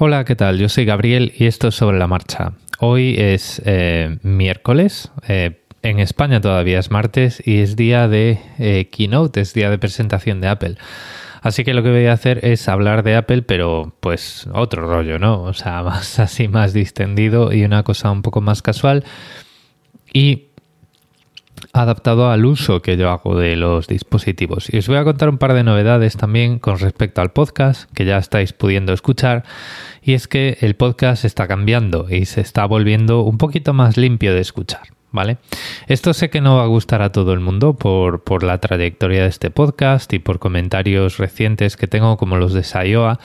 Hola, ¿qué tal? Yo soy Gabriel y esto es sobre la marcha. Hoy es eh, miércoles, eh, en España todavía es martes y es día de eh, keynote, es día de presentación de Apple. Así que lo que voy a hacer es hablar de Apple, pero pues otro rollo, ¿no? O sea, más así, más distendido y una cosa un poco más casual. Y adaptado al uso que yo hago de los dispositivos. Y os voy a contar un par de novedades también con respecto al podcast que ya estáis pudiendo escuchar. Y es que el podcast está cambiando y se está volviendo un poquito más limpio de escuchar. ¿Vale? Esto sé que no va a gustar a todo el mundo por, por la trayectoria de este podcast y por comentarios recientes que tengo como los de Sayoa,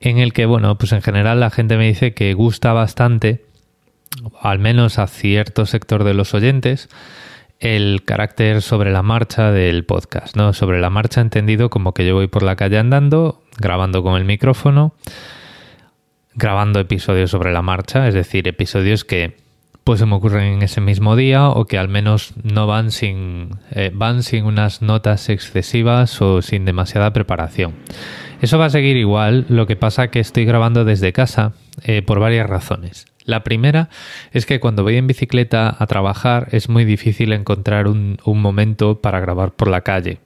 en el que, bueno, pues en general la gente me dice que gusta bastante, al menos a cierto sector de los oyentes, el carácter sobre la marcha del podcast, ¿no? Sobre la marcha entendido como que yo voy por la calle andando, grabando con el micrófono, grabando episodios sobre la marcha, es decir, episodios que pues se me ocurren en ese mismo día o que al menos no van sin eh, van sin unas notas excesivas o sin demasiada preparación. Eso va a seguir igual, lo que pasa que estoy grabando desde casa eh, por varias razones. La primera es que cuando voy en bicicleta a trabajar es muy difícil encontrar un, momento para grabar por la calle.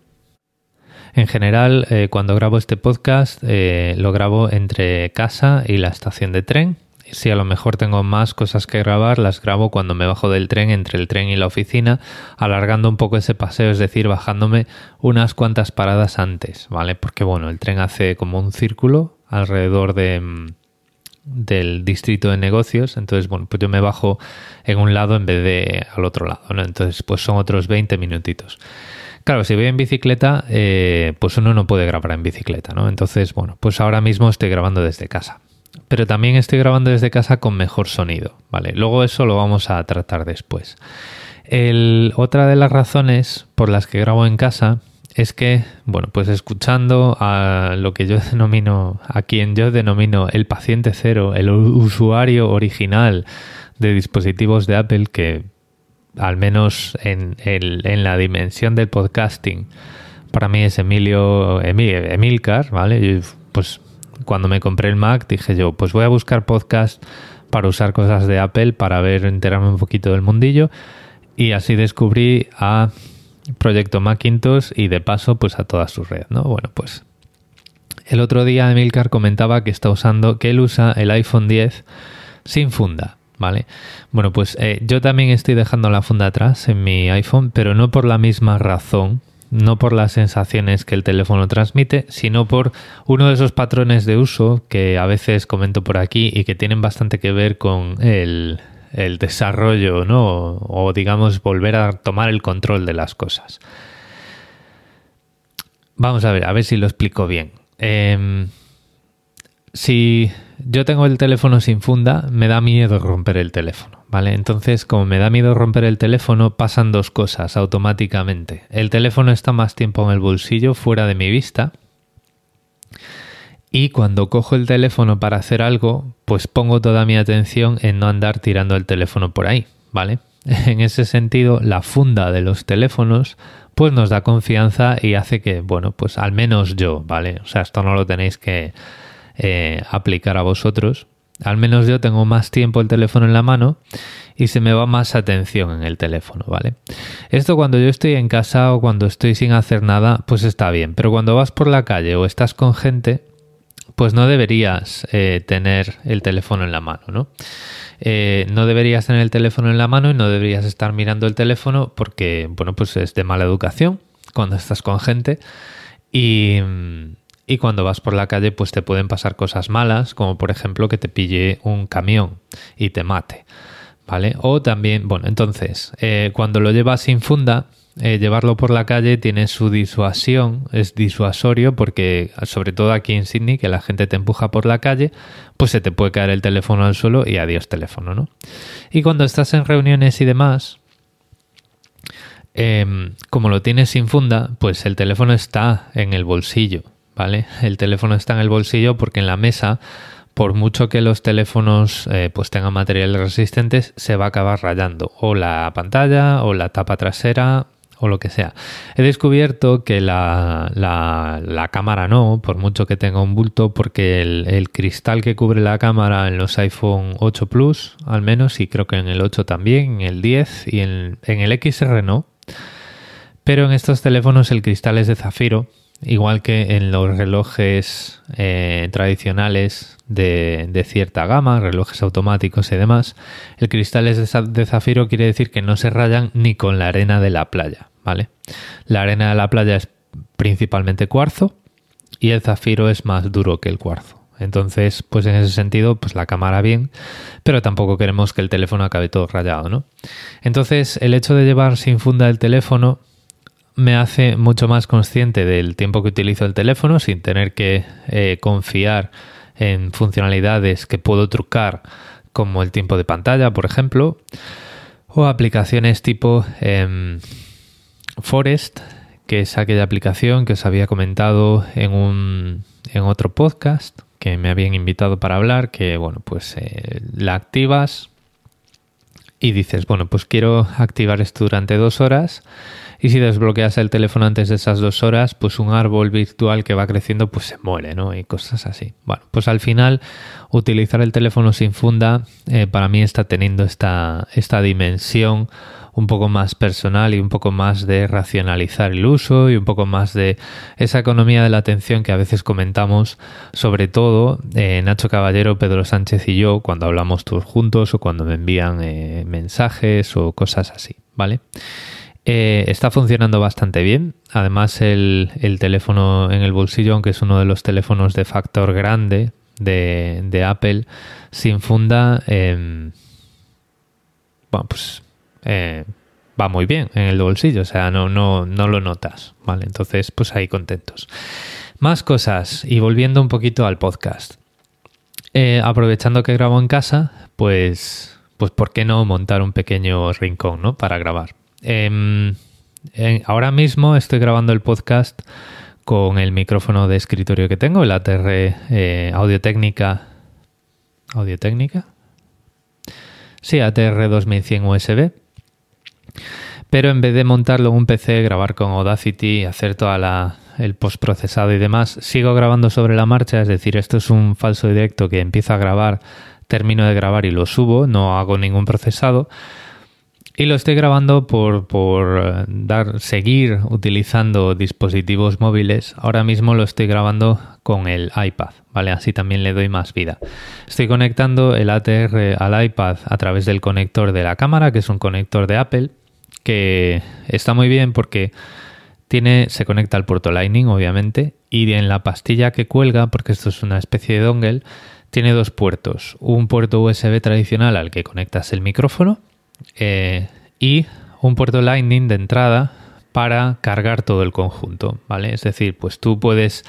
En general, eh, cuando grabo este podcast, eh, lo grabo entre casa y la estación de tren. Si a lo mejor tengo más cosas que grabar, las grabo cuando me bajo del tren, entre el tren y la oficina, alargando un poco ese paseo, es decir, bajándome unas cuantas paradas antes, ¿vale? Porque bueno, el tren hace como un círculo alrededor de mm, del distrito de negocios, entonces bueno, pues yo me bajo en un lado en vez de al otro lado, ¿no? Entonces pues son otros 20 minutitos. Claro, si voy en bicicleta, eh, pues uno no puede grabar en bicicleta, ¿no? Entonces, bueno, pues ahora mismo estoy grabando desde casa. Pero también estoy grabando desde casa con mejor sonido, ¿vale? Luego eso lo vamos a tratar después. El, otra de las razones por las que grabo en casa es que, bueno, pues escuchando a lo que yo denomino, a quien yo denomino el paciente cero, el usuario original de dispositivos de Apple, que al menos en, en la dimensión del podcasting, para mí es Emilio, Emilcar, ¿vale? pues cuando me compré el Mac dije yo, pues voy a buscar podcast para usar cosas de Apple, para ver, enterarme un poquito del mundillo. Y así descubrí a Proyecto Macintosh y de paso pues a toda su red, ¿no? Bueno, pues el otro día Emilcar comentaba que está usando, que él usa el iPhone 10 sin funda, ¿vale? Bueno, pues eh, yo también estoy dejando la funda atrás en mi iPhone, pero no por la misma razón, no por las sensaciones que el teléfono transmite, sino por uno de esos patrones de uso que a veces comento por aquí y que tienen bastante que ver con el, el desarrollo, ¿no? O, digamos volver a tomar el control de las cosas. Vamos a ver, a ver si lo explico bien. Em, si yo tengo el teléfono sin funda, me da miedo romper el teléfono, ¿vale? Entonces, como me da miedo romper el teléfono, pasan dos cosas automáticamente. El teléfono está más tiempo en el bolsillo, fuera de mi vista, y cuando cojo el teléfono para hacer algo, pues pongo toda mi atención en no andar tirando el teléfono por ahí, ¿vale? En ese sentido, la funda de los teléfonos pues nos da confianza y hace que, bueno, pues al menos yo, ¿vale? O sea, esto no lo tenéis que eh, aplicar a vosotros. Al menos yo tengo más tiempo el teléfono en la mano y se me va más atención en el teléfono, ¿vale? Esto cuando yo estoy en casa o cuando estoy sin hacer nada, pues está bien. Pero cuando vas por la calle o estás con gente, pues no deberías eh, tener el teléfono en la mano, ¿no? Eh, no deberías tener el teléfono en la mano y no deberías estar mirando el teléfono porque, bueno, pues es de mala educación cuando estás con gente y, y cuando vas por la calle pues te pueden pasar cosas malas, como por ejemplo que te pille un camión y te mate, ¿vale? O también, bueno, entonces, eh, cuando lo llevas sin funda, eh, llevarlo por la calle tiene su disuasión, es disuasorio porque sobre todo aquí en Sydney que la gente te empuja por la calle, pues se te puede caer el teléfono al suelo y adiós teléfono, ¿no? Y cuando estás en reuniones y demás, em, como lo tienes sin funda, pues el teléfono está en el bolsillo, ¿vale? El teléfono está en el bolsillo porque en la mesa por mucho que los teléfonos eh, pues tengan materiales resistentes, se va a acabar rayando o la pantalla o la tapa trasera o lo que sea. He descubierto que la, la, cámara no, por mucho que tenga un bulto, porque el, cristal que cubre la cámara en los iPhone 8 Plus, al menos, y creo que en el 8 también, en el 10 y en, en el XR no. Pero en estos teléfonos el cristal es de zafiro, igual que en los relojes eh, tradicionales de, cierta gama, relojes automáticos y demás, el cristal es de zafiro quiere decir que no se rayan ni con la arena de la playa, ¿vale? La arena de la playa es principalmente cuarzo y el zafiro es más duro que el cuarzo. Entonces, pues en ese sentido, pues la cámara bien, pero tampoco queremos que el teléfono acabe todo rayado, ¿no? Entonces, el hecho de llevar sin funda el teléfono me hace mucho más consciente del tiempo que utilizo el teléfono sin tener que eh, confiar en funcionalidades que puedo trucar como el tiempo de pantalla, por ejemplo, o aplicaciones tipo em, Forest, que es aquella aplicación que os había comentado en, un, en otro podcast que me habían invitado para hablar, que bueno, pues eh, la activas y dices, bueno, pues quiero activar esto durante dos horas y si desbloqueas el teléfono antes de esas dos horas, pues un árbol virtual que va creciendo, pues se muere, ¿no? Y cosas así. Bueno, pues al final, utilizar el teléfono sin funda, eh, para mí está teniendo esta, esta dimensión un poco más personal y un poco más de racionalizar el uso y un poco más de esa economía de la atención que a veces comentamos, sobre todo eh, Nacho Caballero, Pedro Sánchez y yo, cuando hablamos todos juntos o cuando me envían eh, mensajes o cosas así, ¿vale? Eh, está funcionando bastante bien. Además, el, teléfono en el bolsillo, aunque es uno de los teléfonos de factor grande de, Apple, sin funda, em, bueno, pues eh, va muy bien en el bolsillo. O sea, no, no, no lo notas. Vale, entonces, pues ahí contentos. Más cosas y volviendo un poquito al podcast. Eh, aprovechando que grabo en casa, pues, pues, ¿por qué no montar un pequeño rincón, ¿no? Para grabar. Em, ahora mismo estoy grabando el podcast con el micrófono de escritorio que tengo, el ATR eh, Audio Técnica. ¿Audio Técnica? Sí, ATR 2100 USB. Pero en vez de montarlo en un PC, grabar con Audacity, hacer toda la, el postprocesado y demás, sigo grabando sobre la marcha, es decir, esto es un falso directo que empiezo a grabar, termino de grabar y lo subo, no hago ningún procesado y lo estoy grabando por, por eh, dar, seguir utilizando dispositivos móviles. Ahora mismo lo estoy grabando con el iPad, ¿vale? Así también le doy más vida. Estoy conectando el ATR al iPad a través del conector de la cámara, que es un conector de Apple, que está muy bien porque tiene, se conecta al puerto Lightning, obviamente, y en la pastilla que cuelga, porque esto es una especie de dongle, tiene dos puertos. Un puerto USB tradicional al que conectas el micrófono eh, y un puerto Lightning de entrada para cargar todo el conjunto, ¿vale? Es decir, pues tú puedes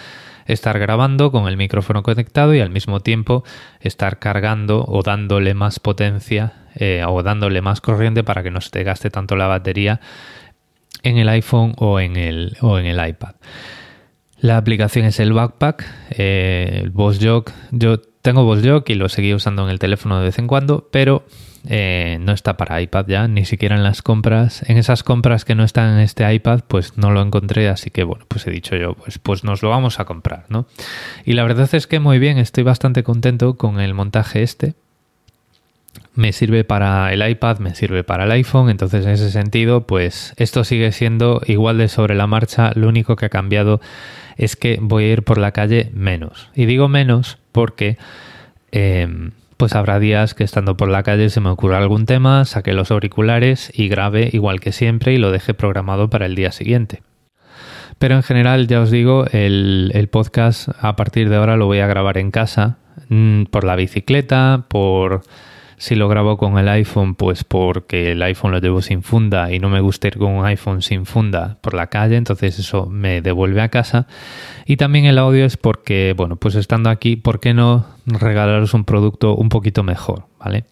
estar grabando con el micrófono conectado y al mismo tiempo estar cargando o dándole más potencia eh, o dándole más corriente para que no se te gaste tanto la batería en el iPhone o en el, o en el iPad. La aplicación es el Backpack, eh, el Boss Jog. Tengo Jog y lo seguí usando en el teléfono de vez en cuando, pero eh, no está para iPad ya, ni siquiera en las compras. En esas compras que no están en este iPad, pues no lo encontré, así que bueno, pues he dicho yo, pues, pues nos lo vamos a comprar, ¿no? Y la verdad es que muy bien, estoy bastante contento con el montaje este. Me sirve para el iPad, me sirve para el iPhone, entonces en ese sentido, pues esto sigue siendo igual de sobre la marcha, lo único que ha cambiado es que voy a ir por la calle menos. Y digo menos porque... Em, pues habrá días que estando por la calle se me ocurra algún tema, saque los auriculares y grabe igual que siempre y lo deje programado para el día siguiente. Pero en general, ya os digo, el, podcast a partir de ahora lo voy a grabar en casa, mm, por la bicicleta, por si lo grabo con el iPhone, pues porque el iPhone lo llevo sin funda y no me gusta ir con un iPhone sin funda por la calle, entonces eso me devuelve a casa. Y también el audio es porque, bueno, pues estando aquí, ¿por qué no regalaros un producto un poquito mejor, ¿vale?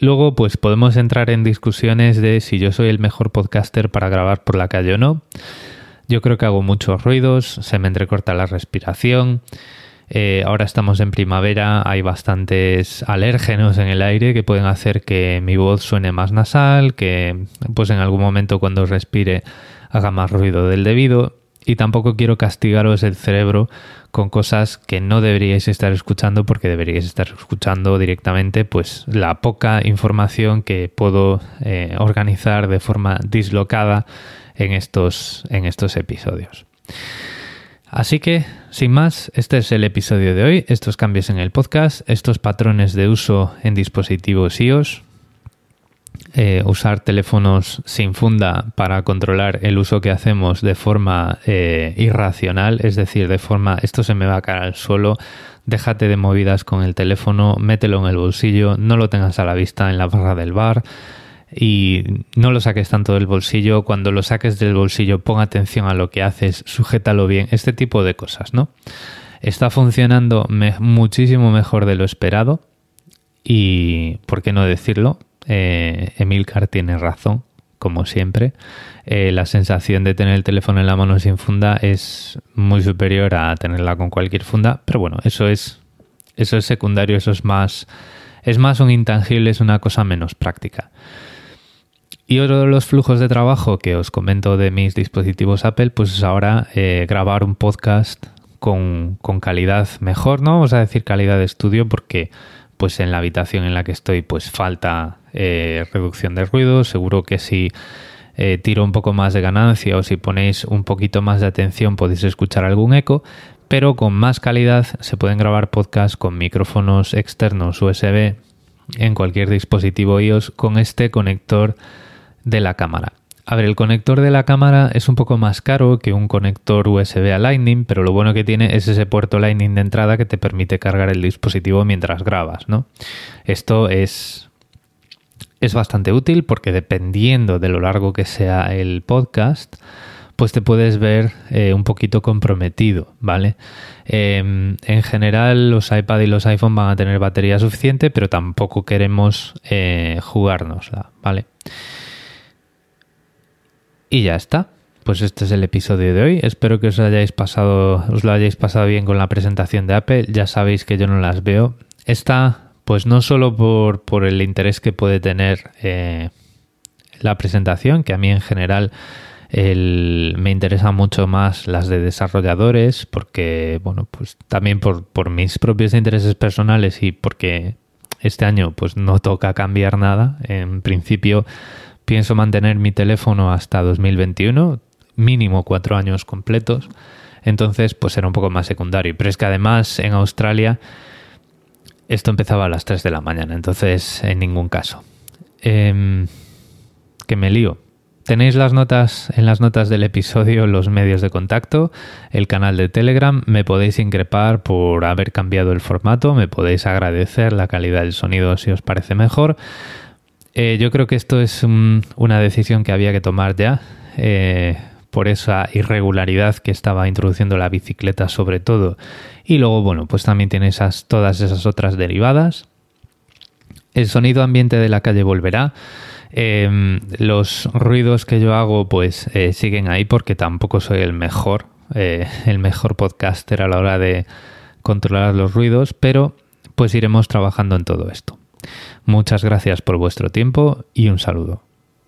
Luego, pues podemos entrar en discusiones de si yo soy el mejor podcaster para grabar por la calle o no. Yo creo que hago muchos ruidos, se me entrecorta la respiración. Eh, ahora estamos en primavera, hay bastantes alérgenos en el aire que pueden hacer que mi voz suene más nasal, que pues en algún momento cuando respire haga más ruido del debido y tampoco quiero castigaros el cerebro con cosas que no deberíais estar escuchando porque deberíais estar escuchando directamente pues la poca información que puedo eh, organizar de forma dislocada en estos, en estos episodios. Así que, sin más, este es el episodio de hoy, estos cambios en el podcast, estos patrones de uso en dispositivos iOS, eh, usar teléfonos sin funda para controlar el uso que hacemos de forma eh, irracional, es decir, de forma esto se me va a caer al suelo, déjate de movidas con el teléfono, mételo en el bolsillo, no lo tengas a la vista en la barra del bar y no lo saques tanto del bolsillo, cuando lo saques del bolsillo pon atención a lo que haces, sujétalo bien, este tipo de cosas, ¿no? Está funcionando muchísimo mejor de lo esperado y, ¿por qué no decirlo? eh, Emilcar tiene razón, como siempre. Eh, la sensación de tener el teléfono en la mano sin funda es muy superior a tenerla con cualquier funda, pero bueno, eso es, eso es secundario, eso es más, es más un intangible, es una cosa menos práctica. Y otro de los flujos de trabajo que os comento de mis dispositivos Apple, pues es ahora eh, grabar un podcast con, calidad mejor, no vamos a decir calidad de estudio porque pues en la habitación en la que estoy pues falta eh, reducción de ruido. Seguro que si eh, tiro un poco más de ganancia o si ponéis un poquito más de atención podéis escuchar algún eco, pero con más calidad se pueden grabar podcasts con micrófonos externos USB en cualquier dispositivo iOS con este conector de la cámara. A ver, el conector de la cámara es un poco más caro que un conector USB a Lightning, pero lo bueno que tiene es ese puerto Lightning de entrada que te permite cargar el dispositivo mientras grabas, ¿no? Esto es, es bastante útil porque dependiendo de lo largo que sea el podcast, pues te puedes ver eh, un poquito comprometido, ¿vale? Em, en general los iPad y los iPhone van a tener batería suficiente, pero tampoco queremos eh, jugárnosla, ¿vale? Y ya está. Pues este es el episodio de hoy. Espero que os hayáis pasado, os lo hayáis pasado bien con la presentación de Apple. Ya sabéis que yo no las veo. Está, pues no solo por, el interés que puede tener eh, la presentación, que a mí en general me interesa mucho más las de desarrolladores, porque, bueno, pues también por, por mis propios intereses personales y porque este año pues no toca cambiar nada. En principio pienso mantener mi teléfono hasta 2021, mínimo cuatro años completos. Entonces, pues era un poco más secundario. Pero es que además en Australia esto empezaba a las 3 de la mañana, entonces en ningún caso. Em, que me lío. Tenéis las notas en las notas del episodio los medios de contacto, el canal de Telegram, me podéis increpar por haber cambiado el formato, me podéis agradecer la calidad del sonido si os parece mejor. Eh, yo creo que esto es una decisión que había que tomar ya. Eh, por esa irregularidad que estaba introduciendo la bicicleta sobre todo. Y luego, bueno, pues también tiene esas, todas esas otras derivadas. El sonido ambiente de la calle volverá. Em, los ruidos que yo hago pues eh, siguen ahí porque tampoco soy el mejor, el mejor podcaster a la hora de controlar los ruidos, pero pues iremos trabajando en todo esto. Muchas gracias por vuestro tiempo y un saludo.